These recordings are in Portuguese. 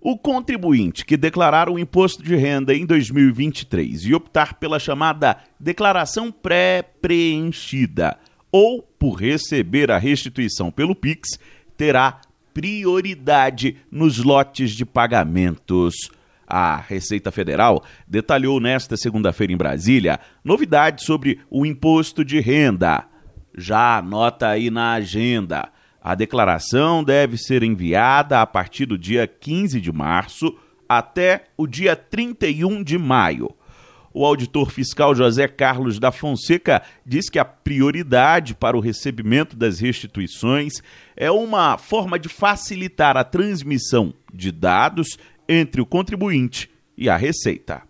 O contribuinte que declarar o imposto de renda em 2023 e optar pela chamada declaração pré-preenchida ou por receber a restituição pelo Pix terá prioridade nos lotes de pagamentos. A Receita Federal detalhou nesta segunda-feira em Brasília novidades sobre o imposto de renda. Já anota aí na agenda. A declaração deve ser enviada a partir do dia 15 de março até o dia 31 de maio. O auditor fiscal José Carlos da Fonseca diz que a prioridade para o recebimento das restituições é uma forma de facilitar a transmissão de dados entre o contribuinte e a Receita.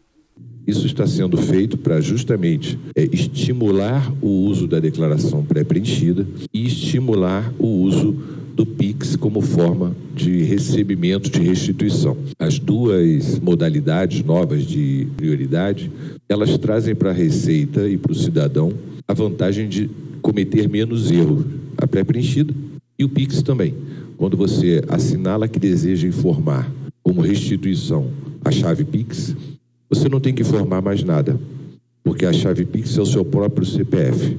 Isso está sendo feito para justamente é, estimular o uso da declaração pré-preenchida e estimular o uso do PIX como forma de recebimento de restituição. As duas modalidades novas de prioridade, elas trazem para a Receita e para o cidadão a vantagem de cometer menos erros. A pré-preenchida e o PIX também. Quando você assinala que deseja informar como restituição a chave PIX, você não tem que informar mais nada, porque a chave Pix é o seu próprio CPF.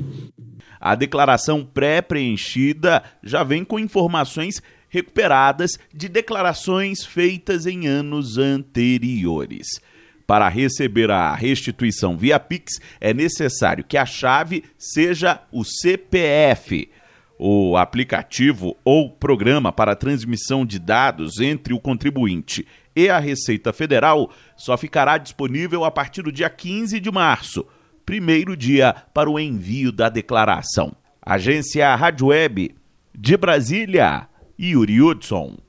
A declaração pré-preenchida já vem com informações recuperadas de declarações feitas em anos anteriores. Para receber a restituição via Pix, é necessário que a chave seja o CPF. O aplicativo ou programa para transmissão de dados entre o contribuinte e a Receita Federal só ficará disponível a partir do dia 15 de março, primeiro dia para o envio da declaração. Agência Rádio Web de Brasília, Yuri Hudson.